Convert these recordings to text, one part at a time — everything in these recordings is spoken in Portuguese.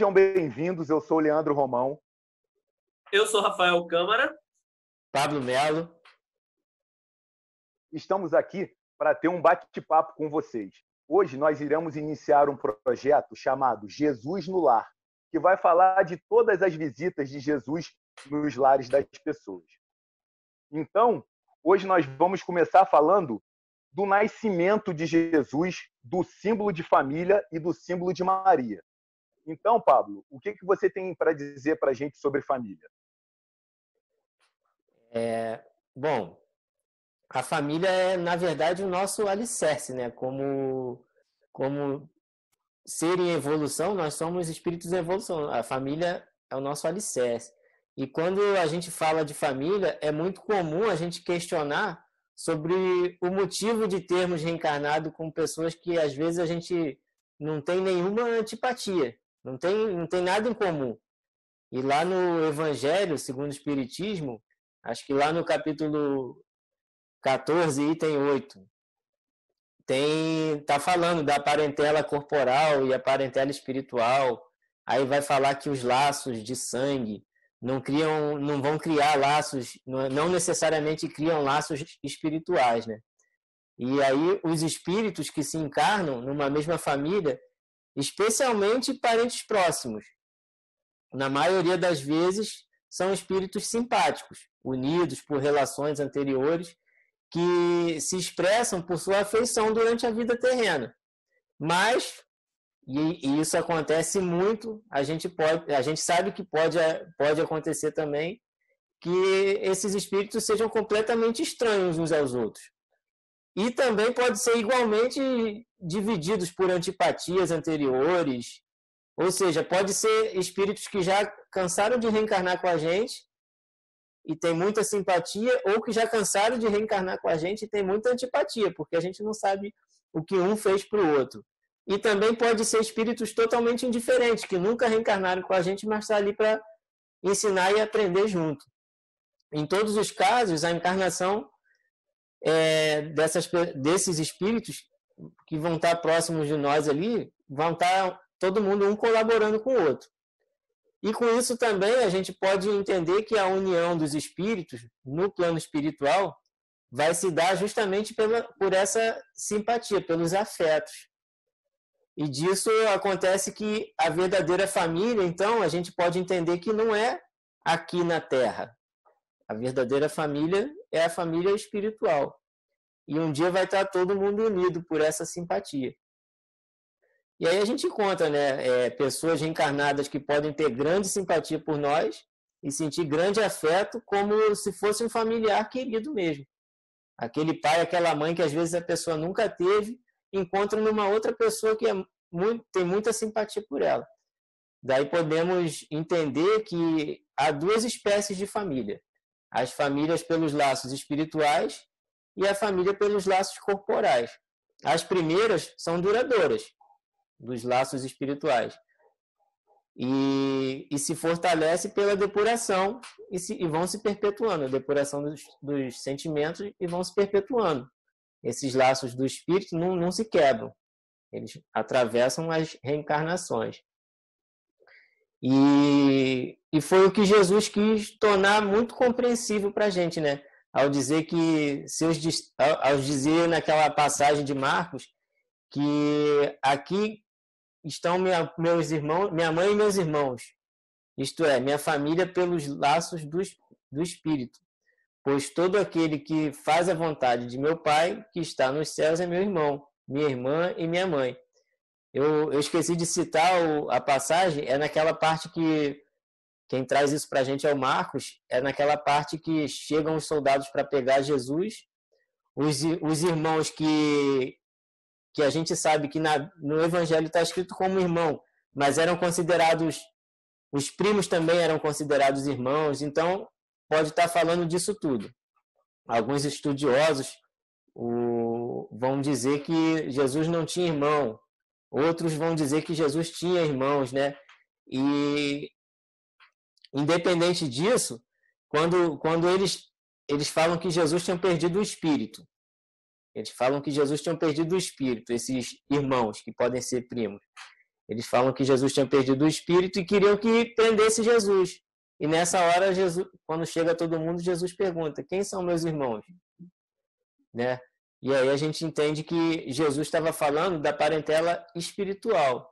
Sejam bem-vindos, eu sou o Leandro Romão. Eu sou Rafael Câmara. Pablo Melo. Estamos aqui para ter um bate-papo com vocês. Hoje nós iremos iniciar um projeto chamado Jesus no Lar, que vai falar de todas as visitas de Jesus nos lares das pessoas. Então, hoje nós vamos começar falando do nascimento de Jesus, do símbolo de família e do símbolo de Maria. Então, Pablo, o que, que você tem para dizer para a gente sobre família? É, bom, a família é, na verdade, o nosso alicerce, né? Como, como ser em evolução, nós somos espíritos em evolução. A família é o nosso alicerce. E quando a gente fala de família, é muito comum a gente questionar sobre o motivo de termos reencarnado com pessoas que às vezes a gente não tem nenhuma antipatia. Não tem, não tem nada em comum. E lá no Evangelho, segundo o Espiritismo, acho que lá no capítulo 14, item 8, tem tá falando da parentela corporal e a parentela espiritual. Aí vai falar que os laços de sangue não criam, não vão criar laços, não necessariamente criam laços espirituais, né? E aí os espíritos que se encarnam numa mesma família, especialmente parentes próximos. Na maioria das vezes, são espíritos simpáticos, unidos por relações anteriores, que se expressam por sua afeição durante a vida terrena. Mas, e, isso acontece muito, a gente, pode, a gente sabe que pode, pode acontecer também que esses espíritos sejam completamente estranhos uns aos outros. E também pode ser igualmente divididos por antipatias anteriores, ou seja, pode ser espíritos que já cansaram de reencarnar com a gente e tem muita simpatia, ou que já cansaram de reencarnar com a gente e tem muita antipatia, porque a gente não sabe o que um fez para o outro. E também pode ser espíritos totalmente indiferentes, que nunca reencarnaram com a gente, mas estão tá ali para ensinar e aprender junto. Em todos os casos, a encarnação é, dessas, desses espíritos que vão estar próximos de nós ali, vão estar todo mundo um colaborando com o outro. E com isso também a gente pode entender que a união dos espíritos no plano espiritual vai se dar justamente pela, por essa simpatia, pelos afetos. E disso acontece que a verdadeira família, então, a gente pode entender que não é aqui na Terra. A verdadeira família é a família espiritual. E um dia vai estar todo mundo unido por essa simpatia. E aí a gente encontra né, é, pessoas reencarnadas que podem ter grande simpatia por nós e sentir grande afeto como se fosse um familiar querido mesmo. Aquele pai, aquela mãe que às vezes a pessoa nunca teve, encontra numa outra pessoa que é muito, tem muita simpatia por ela. Daí podemos entender que há duas espécies de família: as famílias pelos laços espirituais e a família pelos laços corporais. As primeiras são duradouras, dos laços espirituais. E, e se fortalece pela depuração e, se, e vão se perpetuando a depuração dos, dos, sentimentos e vão se perpetuando. Esses laços do espírito não, não se quebram, eles atravessam as reencarnações. E, e foi o que Jesus quis tornar muito compreensível para a gente, né? Ao dizer que, seus, ao dizer naquela passagem de Marcos, que aqui estão minha, meus irmãos, minha mãe e meus irmãos, isto é, minha família pelos laços do, do Espírito. Pois todo aquele que faz a vontade de meu Pai, que está nos céus, é meu irmão, minha irmã e minha mãe. Eu, eu esqueci de citar o, a passagem, é naquela parte que quem traz isso para a gente é o Marcos, é naquela parte que chegam os soldados para pegar Jesus, os, os irmãos que, que a gente sabe que na, no Evangelho está escrito como irmão, mas eram considerados, os primos também eram considerados irmãos, então pode estar tá falando disso tudo. Alguns estudiosos o, vão dizer que Jesus não tinha irmão, outros vão dizer que Jesus tinha irmãos, né? E independente disso, quando, quando eles, eles falam que Jesus tinha perdido o espírito, eles falam que Jesus tinha perdido o espírito, esses irmãos que podem ser primos. Eles falam que Jesus tinha perdido o espírito e queriam que prendesse Jesus. E nessa hora, Jesus, quando chega todo mundo, Jesus pergunta: Quem são meus irmãos? Né? E aí a gente entende que Jesus estava falando da parentela espiritual,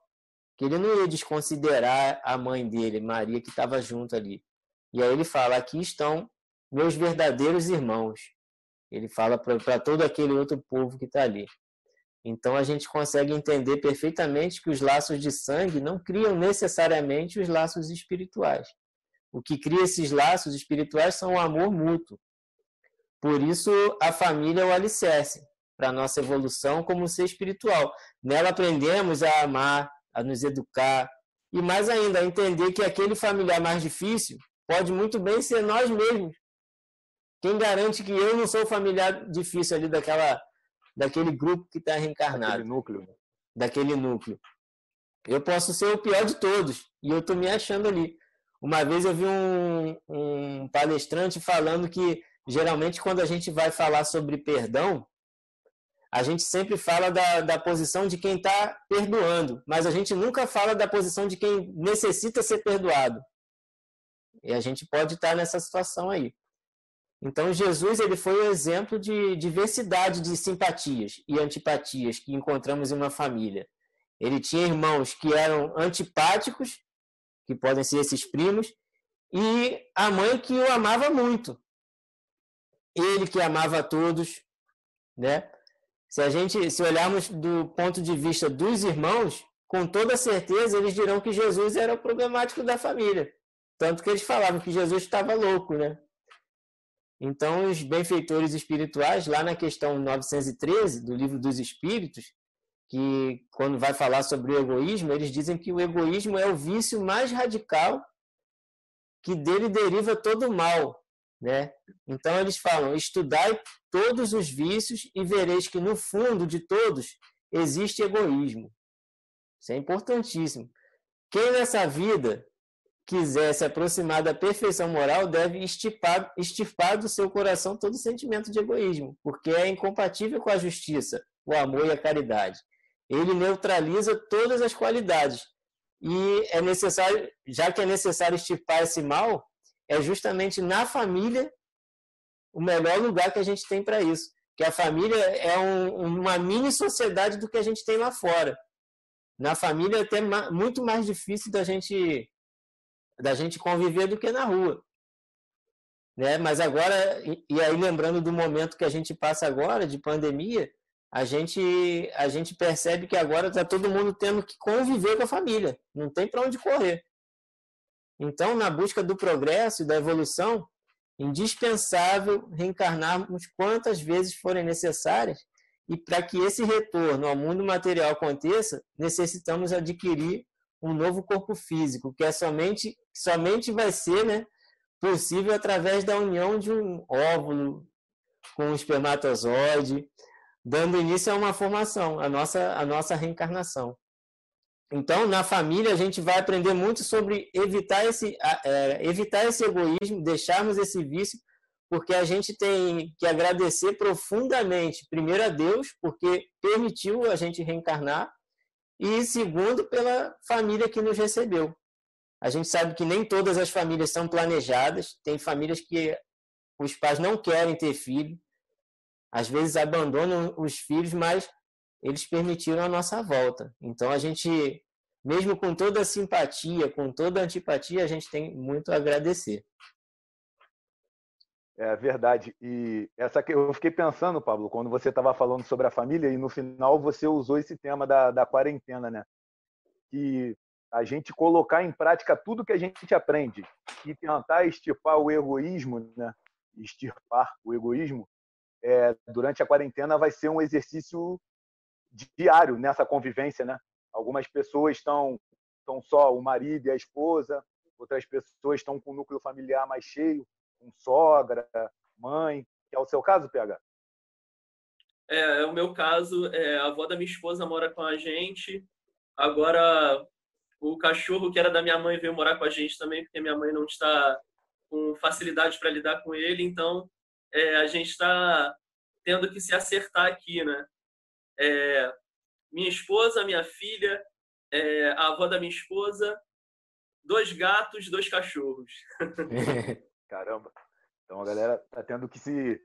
que ele não ia desconsiderar a mãe dele, Maria, que estava junto ali. E aí ele fala: Aqui estão meus verdadeiros irmãos. Ele fala para todo aquele outro povo que está ali. Então a gente consegue entender perfeitamente que os laços de sangue não criam necessariamente os laços espirituais. O que cria esses laços espirituais são o amor mútuo. Por isso, a família é o alicerce para a nossa evolução como ser espiritual. Nela aprendemos a amar, a nos educar e, mais ainda, a entender que aquele familiar mais difícil pode muito bem ser nós mesmos. Quem garante que eu não sou familiar difícil ali daquela, daquele grupo que está reencarnado? Daquele núcleo. Daquele núcleo. Eu posso ser o pior de todos e eu estou me achando ali. Uma vez eu vi um, um palestrante falando que geralmente quando a gente vai falar sobre perdão, a gente sempre fala da, da posição de quem está perdoando, mas a gente nunca fala da posição de quem necessita ser perdoado. E a gente pode estar nessa situação aí. Então, Jesus ele foi o exemplo de diversidade de simpatias e antipatias que encontramos em uma família. Ele tinha irmãos que eram antipáticos que podem ser esses primos, e a mãe que o amava muito. Ele que amava a todos, né? Se a gente, se olharmos do ponto de vista dos irmãos, com toda certeza eles dirão que Jesus era o problemático da família. Tanto que eles falavam que Jesus estava louco, né? Então, os benfeitores espirituais, lá na questão 913 do Livro dos Espíritos, que quando vai falar sobre o egoísmo, eles dizem que o egoísmo é o vício mais radical que dele deriva todo o mal, né? Então eles falam: "Estudai todos os vícios e vereis que no fundo de todos existe egoísmo". Isso é importantíssimo. Quem nessa vida quiser se aproximar da perfeição moral deve extirpar, extirpar do seu coração todo sentimento de egoísmo, porque é incompatível com a justiça, o amor e a caridade ele neutraliza todas as qualidades. E é necessário, já que é necessário estipar esse mal, é justamente na família o melhor lugar que a gente tem para isso. Que a família é um, uma mini sociedade do que a gente tem lá fora. Na família é até muito mais difícil da gente da gente conviver do que na rua. Né? Mas agora, e aí lembrando do momento que a gente passa agora de pandemia, a gente, a gente percebe que agora está todo mundo tendo que conviver com a família, não tem para onde correr. Então, na busca do progresso e da evolução, indispensável reencarnarmos quantas vezes forem necessárias, e para que esse retorno ao mundo material aconteça, necessitamos adquirir um novo corpo físico, que é somente, somente vai ser né, possível através da união de um óvulo com um espermatozoide, dando início a uma formação, a nossa, a nossa reencarnação. Então, na família, a gente vai aprender muito sobre evitar esse, é, evitar esse egoísmo, deixarmos esse vício, porque a gente tem que agradecer profundamente, primeiro a Deus, porque permitiu a gente reencarnar, e segundo, pela família que nos recebeu. A gente sabe que nem todas as famílias são planejadas, tem famílias que os pais não querem ter filho, às vezes abandonam os filhos, mas eles permitiram a nossa volta. Então a gente, mesmo com toda a simpatia, com toda a antipatia, a gente tem muito a agradecer. É verdade. E essa que eu fiquei pensando, Pablo, quando você estava falando sobre a família e no final você usou esse tema da, da quarentena, né? Que a gente colocar em prática tudo que a gente aprende e tentar extirpar o egoísmo, né? Extirpar o egoísmo é, durante a quarentena vai ser um exercício diário nessa convivência, né? Algumas pessoas estão estão só o marido e a esposa, outras pessoas estão com o núcleo familiar mais cheio, com sogra, mãe, é o seu caso, PH? É, é o meu caso, é, a avó da minha esposa mora com a gente. Agora o cachorro que era da minha mãe veio morar com a gente também, porque minha mãe não está com facilidade para lidar com ele, então é, a gente está tendo que se acertar aqui, né? É, minha esposa, minha filha é, a avó da minha esposa, dois gatos, dois cachorros. Caramba. Então a galera tá tendo que se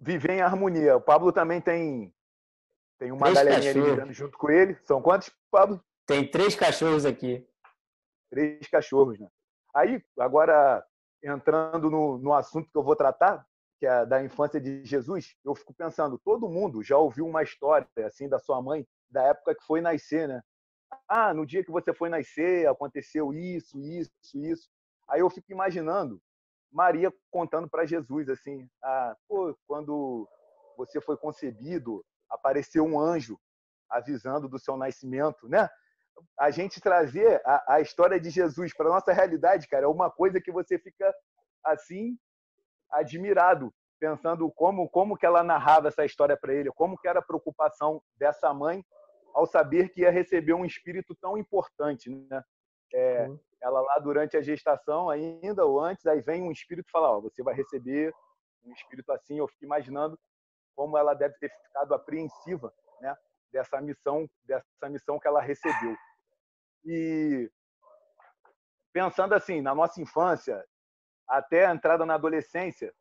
viver em harmonia. O Pablo também tem tem uma três galerinha cachorros. ali vivendo junto com ele. São quantos, Pablo? Tem três cachorros aqui. Três cachorros, né? Aí, agora, entrando no, no assunto que eu vou tratar, que é da infância de Jesus, eu fico pensando, todo mundo já ouviu uma história assim da sua mãe, da época que foi nascer, né? Ah, no dia que você foi nascer, aconteceu isso, isso, isso. Aí eu fico imaginando Maria contando para Jesus assim: ah, pô, quando você foi concebido, apareceu um anjo avisando do seu nascimento, né? A gente trazer a, a história de Jesus para nossa realidade, cara, é uma coisa que você fica assim admirado, pensando como como que ela narrava essa história para ele, como que era a preocupação dessa mãe ao saber que ia receber um espírito tão importante, né? É, ela lá durante a gestação ainda ou antes, aí vem um espírito e fala, ó, você vai receber um espírito assim. Eu fico imaginando como ela deve ter ficado apreensiva, né, dessa missão, dessa missão que ela recebeu. E pensando assim, na nossa infância, até a entrada na adolescência,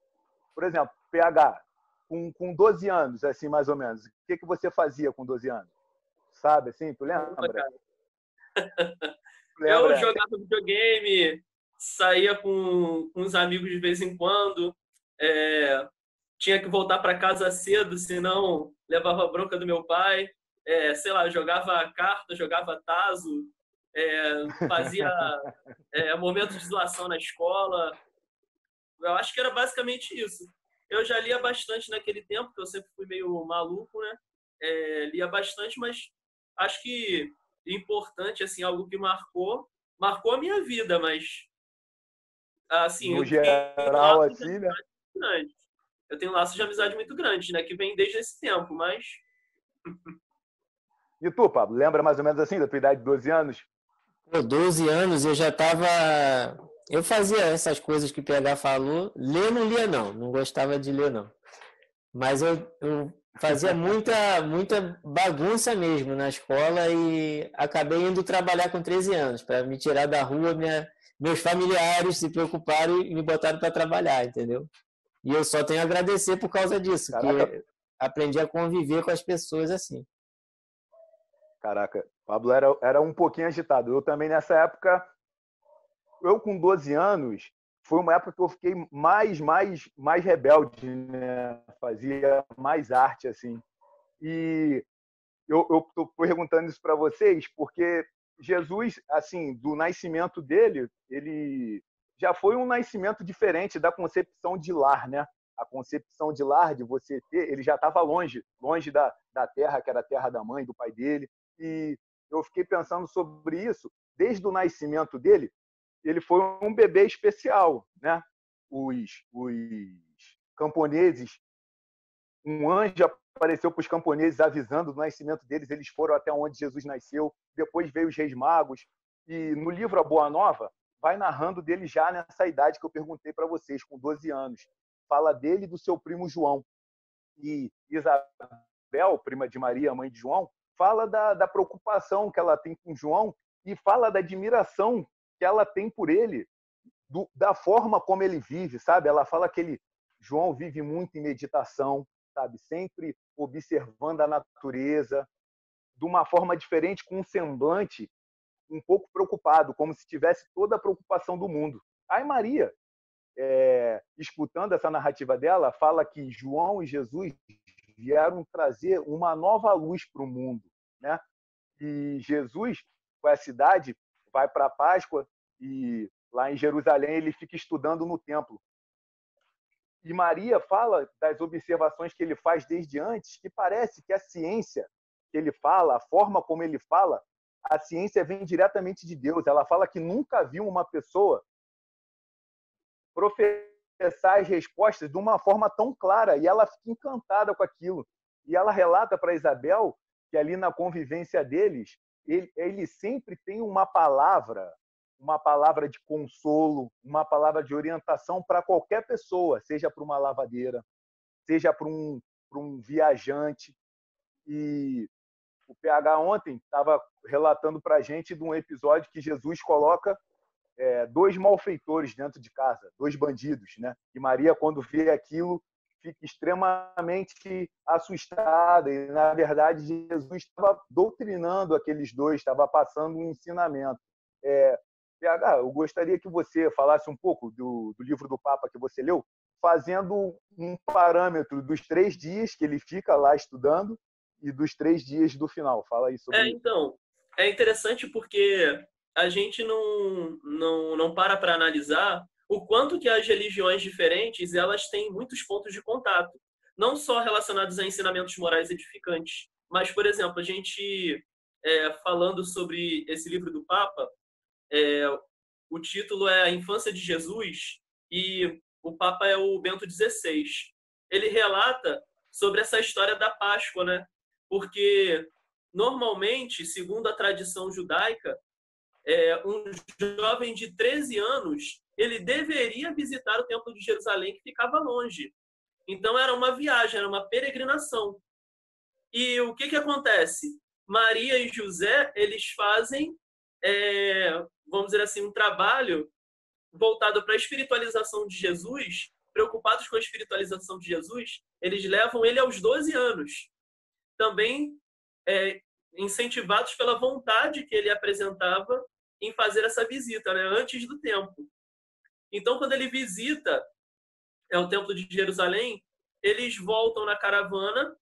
por exemplo, PH, com, com 12 anos, assim, mais ou menos, o que, que você fazia com 12 anos? Sabe, assim, tu lembra? Eu jogava videogame, saía com, os amigos de vez em quando, é, tinha que voltar para casa cedo, senão levava bronca do meu pai. É, sei lá, jogava carta, jogava taso, é, fazia é, momentos de doação na escola. Eu acho que era basicamente isso. Eu já lia bastante naquele tempo, que eu sempre fui meio maluco, né? É, lia bastante, mas acho que importante, assim, algo que marcou, marcou a minha vida, mas assim, no geral, assim, né? Grande. Eu tenho um laço de amizade muito grande, né? Que vem desde esse tempo, mas. E tu, Pablo, lembra mais ou menos assim da tua idade de 12 anos? Pô, 12 anos eu já tava. Eu fazia essas coisas que o PH falou. Ler não lia, não. Não gostava de ler, não. Mas eu, eu fazia muita, muita bagunça mesmo na escola e acabei indo trabalhar com 13 anos para me tirar da rua. Minha, meus familiares se preocuparam e me botaram para trabalhar, entendeu? E eu só tenho a agradecer por causa disso, Caraca. que aprendi a conviver com as pessoas assim. Caraca, Pablo era, era um pouquinho agitado. Eu também nessa época, eu com 12 anos, foi uma época que eu fiquei mais, mais, mais rebelde, né? Fazia mais arte, assim. E eu estou perguntando isso para vocês porque Jesus, assim, do nascimento dele, ele já foi um nascimento diferente da concepção de lar, né? A concepção de lar, de você ter, ele já estava longe, longe da, da terra, que era a terra da mãe, do pai dele. E eu fiquei pensando sobre isso. Desde o nascimento dele, ele foi um bebê especial, né? Os, os camponeses, um anjo apareceu para os camponeses avisando do nascimento deles, eles foram até onde Jesus nasceu. Depois veio os reis magos e no livro A Boa Nova vai narrando dele já nessa idade que eu perguntei para vocês, com 12 anos. Fala dele e do seu primo João. E Isabel, prima de Maria, mãe de João, fala da, da preocupação que ela tem com João e fala da admiração que ela tem por ele, do, da forma como ele vive, sabe? Ela fala que ele, João vive muito em meditação, sabe? Sempre observando a natureza, de uma forma diferente, com um semblante um pouco preocupado, como se tivesse toda a preocupação do mundo. Aí Maria, é, escutando essa narrativa dela, fala que João e Jesus vieram trazer uma nova luz para o mundo, né? E Jesus, com essa idade, vai para a Páscoa e lá em Jerusalém ele fica estudando no templo. E Maria fala das observações que ele faz desde antes, que parece que a ciência que ele fala, a forma como ele fala, a ciência vem diretamente de Deus. Ela fala que nunca viu uma pessoa professar as respostas de uma forma tão clara e ela fica encantada com aquilo. E ela relata para Isabel que ali na convivência deles, ele, ele sempre tem uma palavra, uma palavra de consolo, uma palavra de orientação para qualquer pessoa, seja para uma lavadeira, seja para um, um viajante. E O PH ontem estava relatando para a gente de um episódio que Jesus coloca é, dois malfeitores dentro de casa, dois bandidos, né? E Maria, quando vê aquilo, fica extremamente assustada. E, na verdade, Jesus estava doutrinando aqueles dois, estava passando um ensinamento. É, PH, eu gostaria que você falasse um pouco do, do livro do Papa que você leu, fazendo um parâmetro dos três dias que ele fica lá estudando e dos três dias do final. Fala aí sobre é, isso. Então, é interessante porque a gente não, não, não para para analisar o quanto que as religiões diferentes elas têm muitos pontos de contato, não só relacionados a ensinamentos morais edificantes, mas, por exemplo, a gente é, falando sobre esse livro do Papa, é, o título é A Infância de Jesus e o Papa é o Bento XVI. Ele relata sobre essa história da Páscoa, né? Porque normalmente, segundo a tradição judaica, é, um jovem de 13 anos ele deveria visitar o Templo de Jerusalém, que ficava longe. Então, era uma viagem, era uma peregrinação. E o que, que acontece? Maria e José, eles fazem, é, vamos dizer assim, um trabalho voltado para a espiritualização de Jesus, preocupados com a espiritualização de Jesus, eles levam ele aos 12 anos. Também é, incentivados pela vontade que ele apresentava em fazer essa visita, né, antes do tempo. Então, quando ele visita é o Templo de Jerusalém, eles voltam na caravana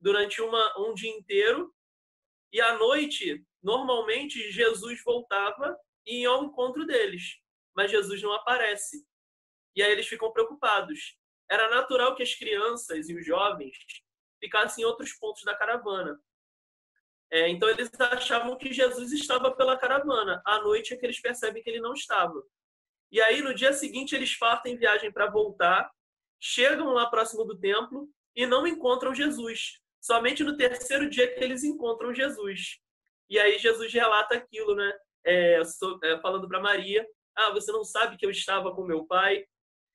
durante uma, um dia inteiro e à noite, normalmente, Jesus voltava e ia ao encontro deles, mas Jesus não aparece. E aí eles ficam preocupados. Era natural que as crianças e os jovens ficassem em outros pontos da caravana. É, então eles achavam que Jesus estava pela caravana. À noite é que eles percebem que ele não estava. E aí, no dia seguinte, eles partem viagem para voltar, chegam lá próximo do templo e não encontram Jesus. Somente no terceiro dia que eles encontram Jesus. E aí Jesus relata aquilo, né? É, é, falando para Maria: Ah, você não sabe que eu estava com meu pai?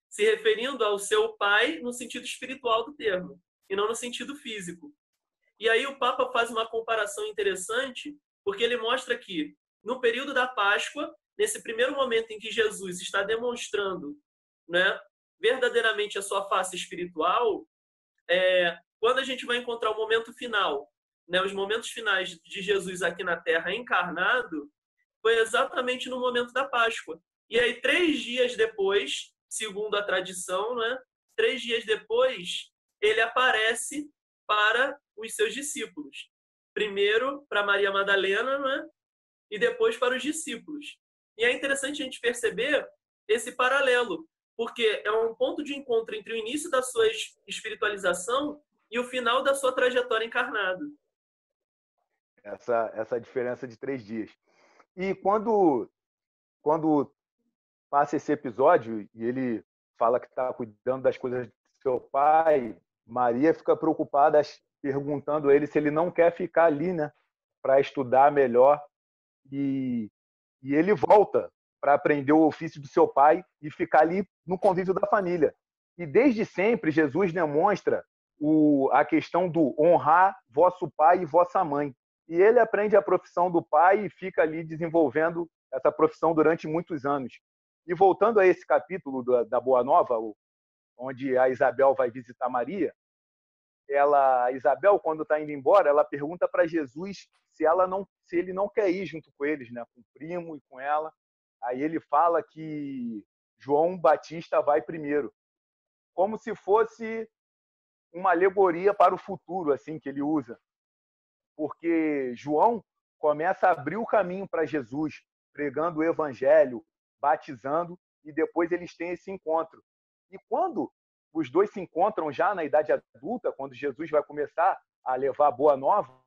Se referindo ao seu pai no sentido espiritual do termo, e não no sentido físico. E aí o Papa faz uma comparação interessante, porque ele mostra que no período da Páscoa nesse primeiro momento em que Jesus está demonstrando né, verdadeiramente a sua face espiritual, é, quando a gente vai encontrar o momento final, né, os momentos finais de Jesus aqui na Terra encarnado, foi exatamente no momento da Páscoa. E aí, três dias depois, segundo a tradição, né, três dias depois, ele aparece para os seus discípulos. Primeiro para Maria Madalena, né, e depois para os discípulos. E é interessante a gente perceber esse paralelo, porque é um ponto de encontro entre o início da sua espiritualização e o final da sua trajetória encarnada. Essa, essa diferença de três dias. E quando, quando passa esse episódio e ele fala que está cuidando das coisas do seu pai, Maria fica preocupada, perguntando a ele se ele não quer ficar ali, né, para estudar melhor. E e ele volta para aprender o ofício do seu pai e ficar ali no convívio da família. E desde sempre Jesus demonstra o, a questão do honrar vosso pai e vossa mãe. E ele aprende a profissão do pai e fica ali desenvolvendo essa profissão durante muitos anos. E voltando a esse capítulo da, da Boa Nova, onde a Isabel vai visitar Maria, ela, Isabel, quando está indo embora, ela pergunta para Jesus se ela não, se ele não quer ir junto com eles, né, com o primo e com ela. Aí ele fala que João Batista vai primeiro, como se fosse uma alegoria para o futuro, assim que ele usa, porque João começa a abrir o caminho para Jesus, pregando o evangelho, batizando, e depois eles têm esse encontro. E quando os dois se encontram já na idade adulta, quando Jesus vai começar a levar a boa nova,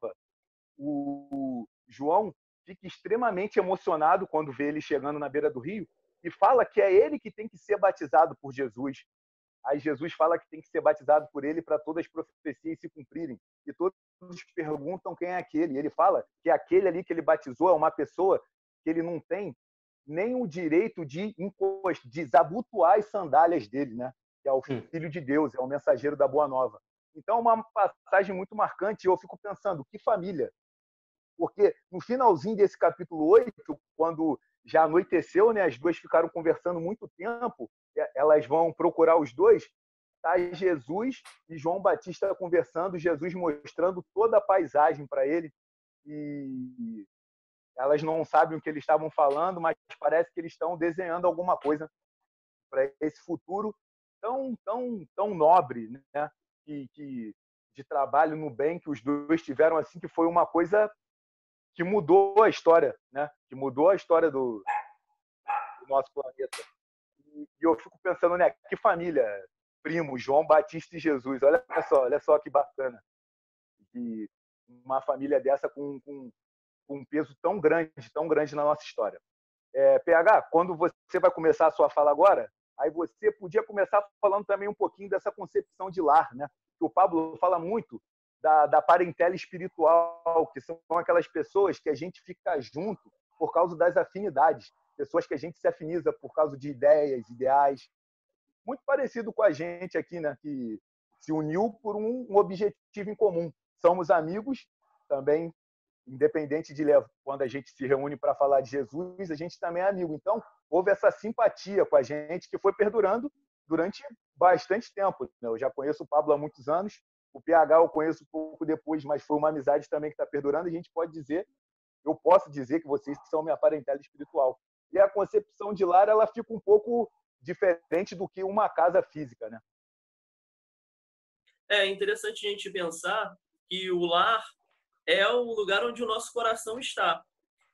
o João fica extremamente emocionado quando vê ele chegando na beira do rio e fala que é ele que tem que ser batizado por Jesus. Aí Jesus fala que tem que ser batizado por ele para todas as profecias se cumprirem. E todos perguntam quem é aquele. E ele fala que aquele ali que ele batizou é uma pessoa que ele não tem nem o direito de, de desabotoar as sandálias dele, né? Que é o Filho de Deus, é o mensageiro da Boa Nova. Então, é uma passagem muito marcante. E eu fico pensando, que família Porque no finalzinho desse capítulo 8, quando já anoiteceu, né, as duas ficaram conversando muito tempo, elas vão procurar os dois, tá Jesus e João Batista conversando, Jesus mostrando toda a paisagem para ele e elas não sabem o que eles estavam falando, mas parece que eles estão desenhando alguma coisa para esse futuro tão tão tão nobre, né? Que, de trabalho no bem que os dois tiveram assim que foi uma coisa que mudou a história, né? Que mudou a história do, do nosso planeta. E, e, eu fico pensando, né? Que família, primo, João Batista e Jesus. Olha só, olha só que bacana. E uma família dessa com, com, com um peso tão grande, tão grande na nossa história. É, PH, quando você vai começar a sua fala agora, aí você podia começar falando também um pouquinho dessa concepção de lar, né? O Pablo fala muito da, da parentela espiritual, que são aquelas pessoas que a gente fica junto por causa das afinidades, pessoas que a gente se afiniza por causa de ideias, ideais. Muito parecido com a gente aqui, né? Que se uniu por um, um objetivo em comum. Somos amigos também, independente de quando a gente se reúne para falar de Jesus, a gente também é amigo. Então, houve essa simpatia com a gente que foi perdurando durante bastante tempo. Né? Eu já conheço o Pablo há muitos anos, o PH eu conheço pouco depois, mas foi uma amizade também que está perdurando. A gente pode dizer, eu posso dizer que vocês são minha parentela espiritual. E a concepção de lar ela fica um pouco diferente do que uma casa física, né? É interessante a gente pensar que o lar é o lugar onde o nosso coração está.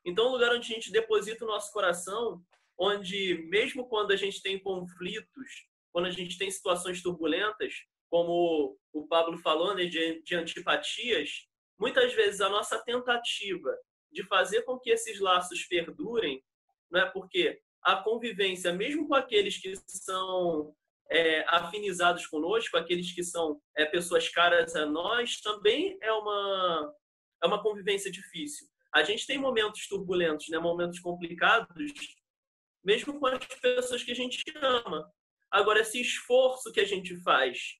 Então, o lugar onde a gente deposita o nosso coração, onde mesmo quando a gente tem conflitos, quando a gente tem situações turbulentas, como o Pablo falou, né, de, de antipatias, muitas vezes a nossa tentativa de fazer com que esses laços perdurem, não é porque a convivência, mesmo com aqueles que são é, afinizados conosco, aqueles que são é, pessoas caras a nós, também é uma, é uma convivência difícil. A gente tem momentos turbulentos, né, momentos complicados, mesmo com as pessoas que a gente ama. Agora, esse esforço que a gente faz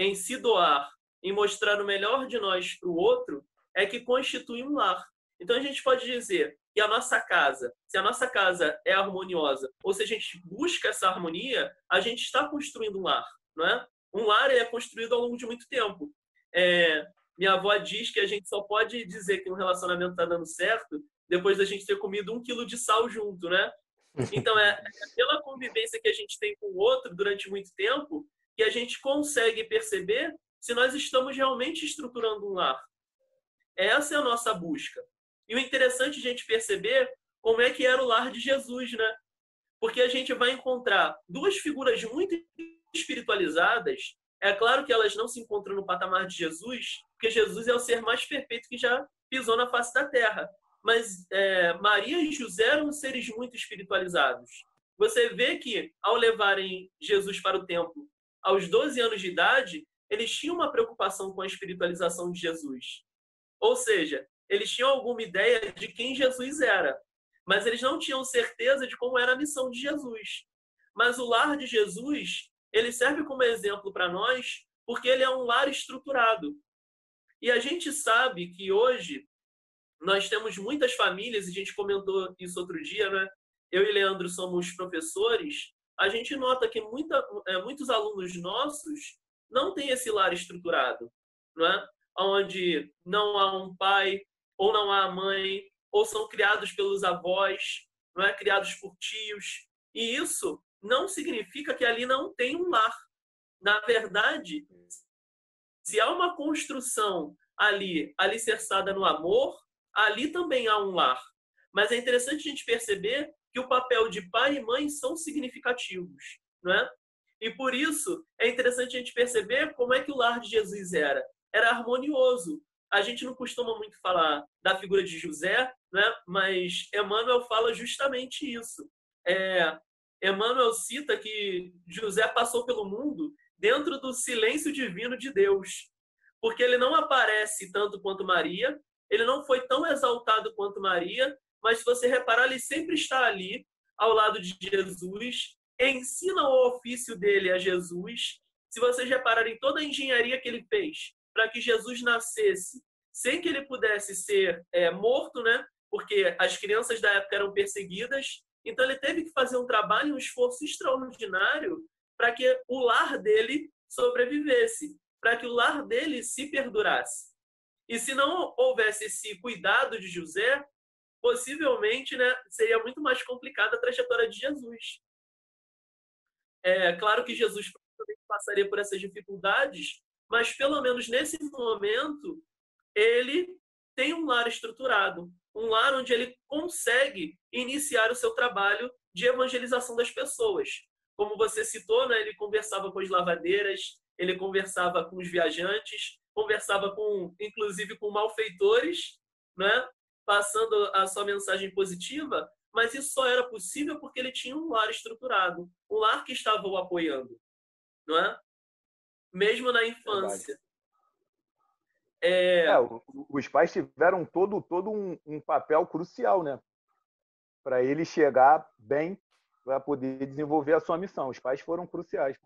em se doar, em mostrar o melhor de nós para o outro, é que constitui um lar. Então a gente pode dizer que a nossa casa, se a nossa casa é harmoniosa, ou se a gente busca essa harmonia, a gente está construindo um lar, não é? Um lar é construído ao longo de muito tempo. É, minha avó diz que a gente só pode dizer que um relacionamento está dando certo depois da gente ter comido um quilo de sal junto, né? Então é, é pela convivência que a gente tem com o outro durante muito tempo que a gente consegue perceber se nós estamos realmente estruturando um lar. Essa é a nossa busca. E o interessante a gente perceber como é que era o lar de Jesus, né? Porque a gente vai encontrar duas figuras muito espiritualizadas. É claro que elas não se encontram no patamar de Jesus, porque Jesus é o ser mais perfeito que já pisou na face da terra. Mas é, Maria e José eram seres muito espiritualizados. Você vê que, ao levarem Jesus para o templo aos 12 anos de idade, eles tinham uma preocupação com a espiritualização de Jesus. Ou seja, eles tinham alguma ideia de quem Jesus era, mas eles não tinham certeza de como era a missão de Jesus. Mas o lar de Jesus, ele serve como exemplo para nós, porque ele é um lar estruturado. E a gente sabe que hoje nós temos muitas famílias, e a gente comentou isso outro dia, né? Eu e Leandro somos professores, a gente nota que muita, é, muitos alunos nossos não têm esse lar estruturado, não é? onde não há um pai ou não há mãe, ou são criados pelos avós, não é criados por tios. E isso não significa que ali não tem um lar. Na verdade, se há uma construção ali alicerçada no amor, ali também há um lar. Mas é interessante a gente perceber que o papel de pai e mãe são significativos, não é? E por isso é interessante a gente perceber como é que o lar de Jesus era. Era harmonioso. A gente não costuma muito falar da figura de José, né? mas Emmanuel fala justamente isso. É, Emmanuel cita que José passou pelo mundo dentro do silêncio divino de Deus, porque ele não aparece tanto quanto Maria, ele não foi tão exaltado quanto Maria, mas se você reparar, ele sempre está ali, ao lado de Jesus, ensina o ofício dele a Jesus. Se vocês repararem toda a engenharia que ele fez para que Jesus nascesse sem que ele pudesse ser é, morto, né? Porque as crianças da época eram perseguidas. Então ele teve que fazer um trabalho, um esforço extraordinário para que o lar dele sobrevivesse, para que o lar dele se perdurasse. E se não houvesse esse cuidado de José, possivelmente né, seria muito mais complicada a trajetória de Jesus. É claro que Jesus passaria por essas dificuldades, mas pelo menos nesse momento ele tem um lar estruturado, um lar onde ele consegue iniciar o seu trabalho de evangelização das pessoas. Como você citou, né, ele conversava com as lavadeiras, ele conversava com os viajantes, conversava com, inclusive, com malfeitores, né, passando a sua mensagem positiva, mas isso só era possível porque ele tinha um lar estruturado, um lar que estava o apoiando, não é? Mesmo na infância. É... É, os pais tiveram todo, todo um, um papel crucial, né? Para ele chegar bem, para poder desenvolver a sua missão. Os pais foram cruciais.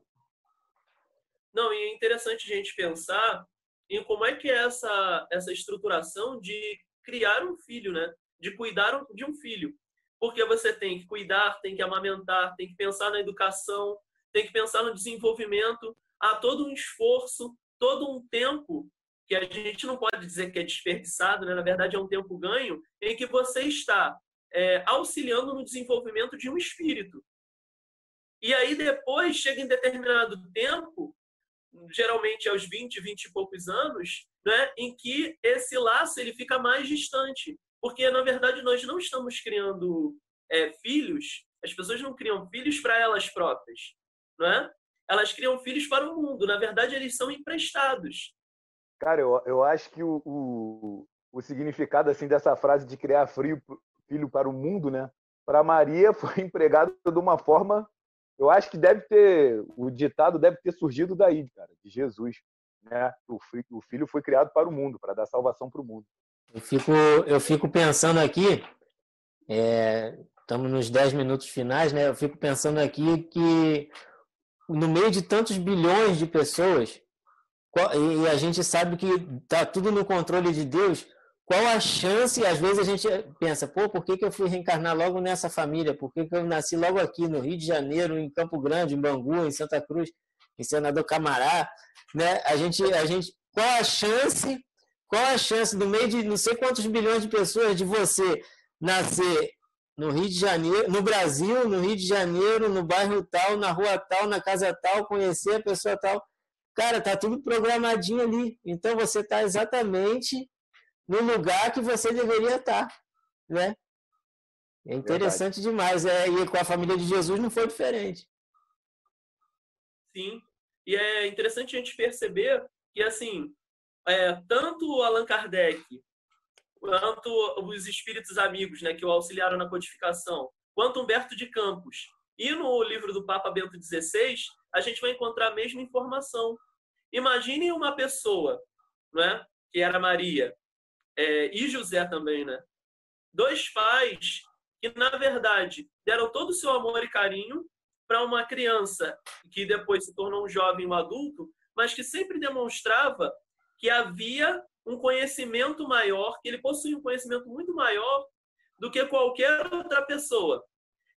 Não, e é interessante a gente pensar em como é que é essa, essa estruturação de criar um filho, né? De cuidar de um filho. Porque você tem que cuidar, tem que amamentar, tem que pensar na educação, tem que pensar no desenvolvimento. Há todo um esforço, todo um tempo que a gente não pode dizer que é desperdiçado, né? na verdade é um tempo ganho, em que você está é, auxiliando no desenvolvimento de um espírito. E aí depois chega em determinado tempo, geralmente aos 20, 20 e poucos anos, né, em que esse laço ele fica mais distante. Porque, na verdade, nós não estamos criando é, filhos, as pessoas não criam filhos para elas próprias, não é? Elas criam filhos para o mundo. Na verdade, eles são emprestados. Cara, eu, eu acho que o, o, o significado assim dessa frase de criar frio, filho para o mundo, né? Para Maria foi empregado de uma forma, eu acho que deve ter, o ditado deve ter surgido daí, cara, de Jesus, né? O filho, o filho foi criado para o mundo, para dar salvação para o mundo. Eu fico, eu fico pensando aqui, é, estamos nos 10 minutos finais, né? Eu fico pensando aqui que no meio de tantos bilhões de pessoas, e a gente sabe que está tudo no controle de Deus, qual a chance, às vezes a gente pensa, pô, por que, que eu fui reencarnar logo nessa família? Por que, que eu nasci logo aqui no Rio de Janeiro, em Campo Grande, em Bangu, em Santa Cruz, em Senador Camará? Né? A gente, a gente, qual a chance, qual a chance, no meio de não sei quantos bilhões de pessoas, de você nascer no Rio de Janeiro, no Brasil, no Rio de Janeiro, no bairro tal, na rua tal, na casa tal, conhecer a pessoa tal Cara, tá tudo programadinho ali. Então você está exatamente no lugar que você deveria estar, tá, né? É interessante Verdade. demais. É, e com a família de Jesus não foi diferente. Sim. E é interessante a gente perceber que, assim, é, tanto Allan Kardec quanto os espíritos amigos né, que o auxiliaram na codificação, quanto Humberto de Campos e no livro do Papa Bento XVI, a gente vai encontrar a mesma informação. Imagine uma pessoa, né, que era Maria, é, e José também, né? Dois pais que, na verdade, deram todo o seu amor e carinho para uma criança que depois se tornou um jovem, um adulto, mas que sempre demonstrava que havia um conhecimento maior, que ele possuía um conhecimento muito maior do que qualquer outra pessoa.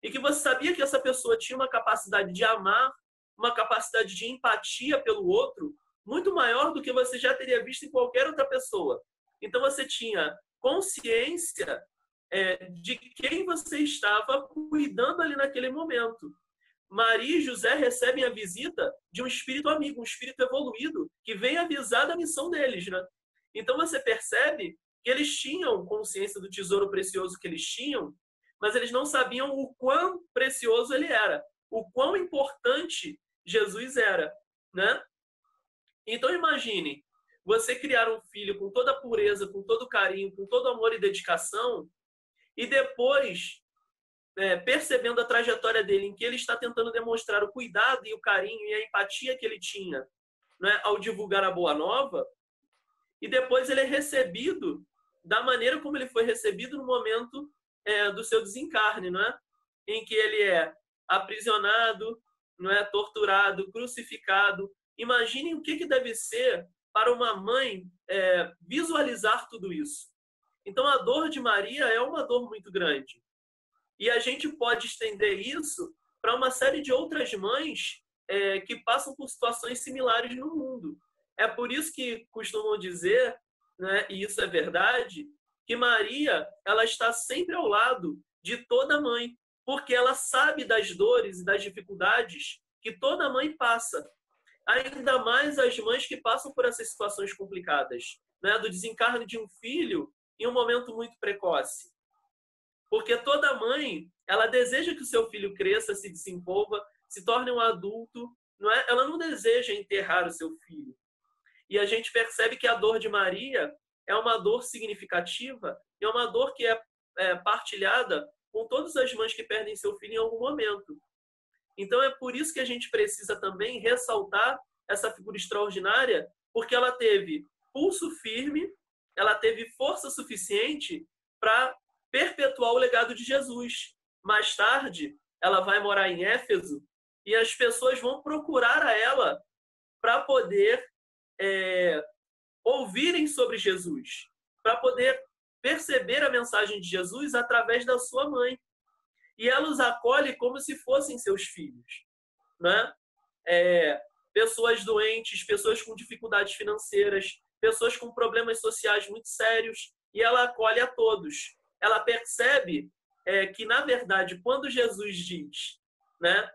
E que você sabia que essa pessoa tinha uma capacidade de amar, uma capacidade de empatia pelo outro muito maior do que você já teria visto em qualquer outra pessoa. Então você tinha consciência é, de quem você estava cuidando ali naquele momento. Maria e José recebem a visita de um espírito amigo, um espírito evoluído, que vem avisar da missão deles. Né? Então você percebe que eles tinham consciência do tesouro precioso que eles tinham, mas eles não sabiam o quão precioso ele era, o quão importante Jesus era, né? Então imagine você criar um filho com toda a pureza, com todo carinho, com todo amor e dedicação, e depois é, percebendo a trajetória dele, em que ele está tentando demonstrar o cuidado e o carinho e a empatia que ele tinha né, ao divulgar a boa nova, e depois ele é recebido da maneira como ele foi recebido no momento é, do seu desencarne, não é? Em que ele é aprisionado, não é torturado, crucificado, Imaginem o que, que deve ser para uma mãe é, visualizar tudo isso. Então, a dor de Maria é uma dor muito grande. E a gente pode estender isso para uma série de outras mães é, que passam por situações similares no mundo. É por isso que costumam dizer, né, e isso é verdade, que Maria ela está sempre ao lado de toda mãe, porque ela sabe das dores e das dificuldades que toda mãe passa. Ainda mais as mães que passam por essas situações complicadas, né, do desencarne de um filho em um momento muito precoce. Porque toda mãe, ela deseja que o seu filho cresça, se desenvolva, se torne um adulto, não é? Ela não deseja enterrar o seu filho. E a gente percebe que a dor de Maria é uma dor significativa e é uma dor que é, é partilhada com todas as mães que perdem seu filho em algum momento. Então é por isso que a gente precisa também ressaltar essa figura extraordinária, porque ela teve pulso firme, ela teve força suficiente para perpetuar o legado de Jesus. Mais tarde, ela vai morar em Éfeso e as pessoas vão procurar a ela para poder é, ouvirem sobre Jesus, para poder perceber a mensagem de Jesus através da sua mãe. E ela os acolhe como se fossem seus filhos. Né? É, pessoas doentes, pessoas com dificuldades financeiras, pessoas com problemas sociais muito sérios, e ela acolhe a todos. Ela percebe é, que, na verdade, quando Jesus diz, né,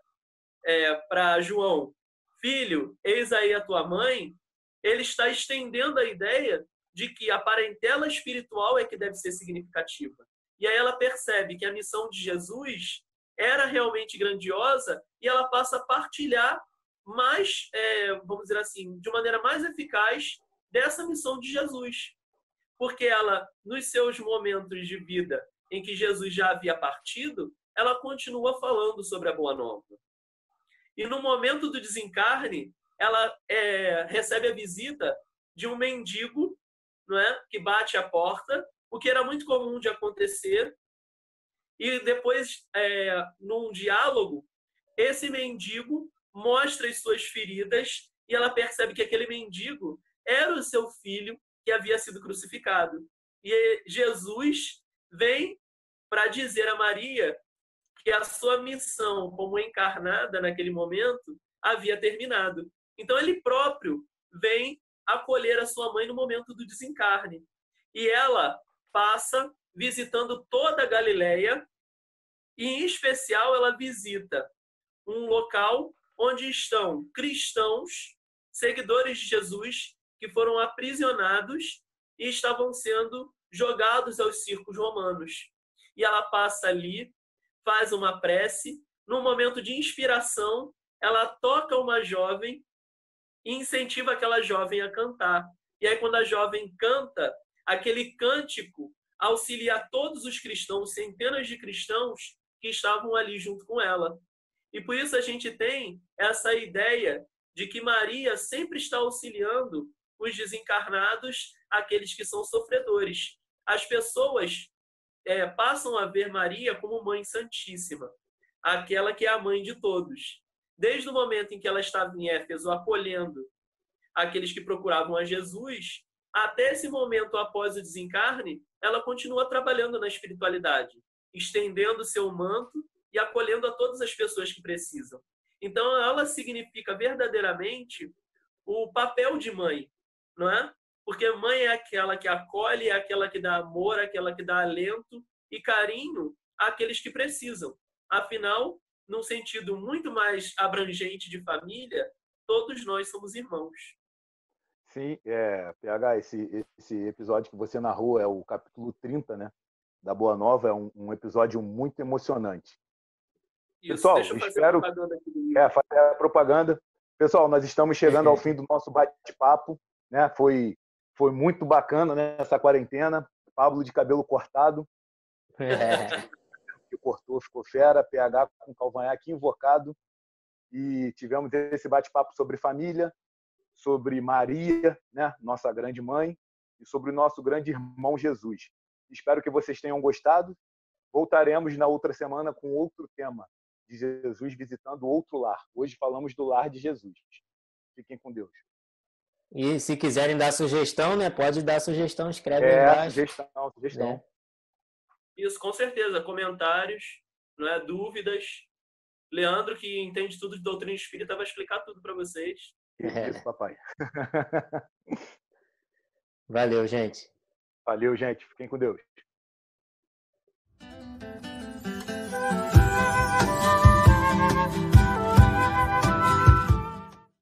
é, para João, filho, eis aí a tua mãe, ele está estendendo a ideia de que a parentela espiritual é que deve ser significativa. E aí ela percebe que a missão de Jesus era realmente grandiosa e ela passa a partilhar mais, é, vamos dizer assim, de maneira mais eficaz dessa missão de Jesus. Porque ela, nos seus momentos de vida em que Jesus já havia partido, ela continua falando sobre a Boa Nova. E no momento do desencarne, ela é, recebe a visita de um mendigo não é, que bate a porta, o que era muito comum de acontecer. E depois, é, num diálogo, esse mendigo mostra as suas feridas e ela percebe que aquele mendigo era o seu filho que havia sido crucificado. E Jesus vem para dizer a Maria que a sua missão como encarnada naquele momento havia terminado. Então ele próprio vem acolher a sua mãe no momento do desencarne. E ela passa visitando toda a Galileia e em especial ela visita um local onde estão cristãos, seguidores de Jesus, que foram aprisionados e estavam sendo jogados aos circos romanos. E ela passa ali faz uma prece, num momento de inspiração, ela toca uma jovem e incentiva aquela jovem a cantar. E aí, quando a jovem canta, aquele cântico auxilia todos os cristãos, centenas de cristãos que estavam ali junto com ela. E por isso a gente tem essa ideia de que Maria sempre está auxiliando os desencarnados, aqueles que são sofredores. As pessoas é, passam a ver Maria como Mãe Santíssima, aquela que é a mãe de todos. Desde o momento em que ela estava em Éfeso acolhendo aqueles que procuravam a Jesus, até esse momento após o desencarne, ela continua trabalhando na espiritualidade, estendendo seu manto e acolhendo a todas as pessoas que precisam. Então, ela significa verdadeiramente o papel de mãe, não é? Porque mãe é aquela que acolhe, é aquela que dá amor, é aquela que dá alento e carinho àqueles que precisam. Afinal, num sentido muito mais abrangente de família, todos nós somos irmãos. Sim, é, PH, esse, esse episódio que você narrou é o capítulo 30, né? Da Boa Nova, é um, um episódio muito emocionante. Isso, Pessoal, espero. Propaganda aqui é, fazer a propaganda. Pessoal, nós estamos chegando ao fim do nosso bate-papo. Né? Foi foi muito bacana né, essa quarentena. Pablo de cabelo cortado. É. Que cortou, ficou fera. PH com calvanhaque invocado. E tivemos esse bate-papo sobre família, sobre Maria, né, nossa grande mãe, e sobre o nosso grande irmão Jesus. Espero que vocês tenham gostado. Voltaremos na outra semana com outro tema de Jesus visitando outro lar. Hoje falamos do lar de Jesus. Fiquem com Deus. E se quiserem dar sugestão, né? Pode dar sugestão, escreve é, embaixo. sugestão, sugestão. Né? Isso, com certeza. Comentários, não é? dúvidas. Leandro, que entende tudo de doutrina espírita, vai explicar tudo para vocês. É. Isso, papai. Valeu, gente. Valeu, gente. Fiquem com Deus.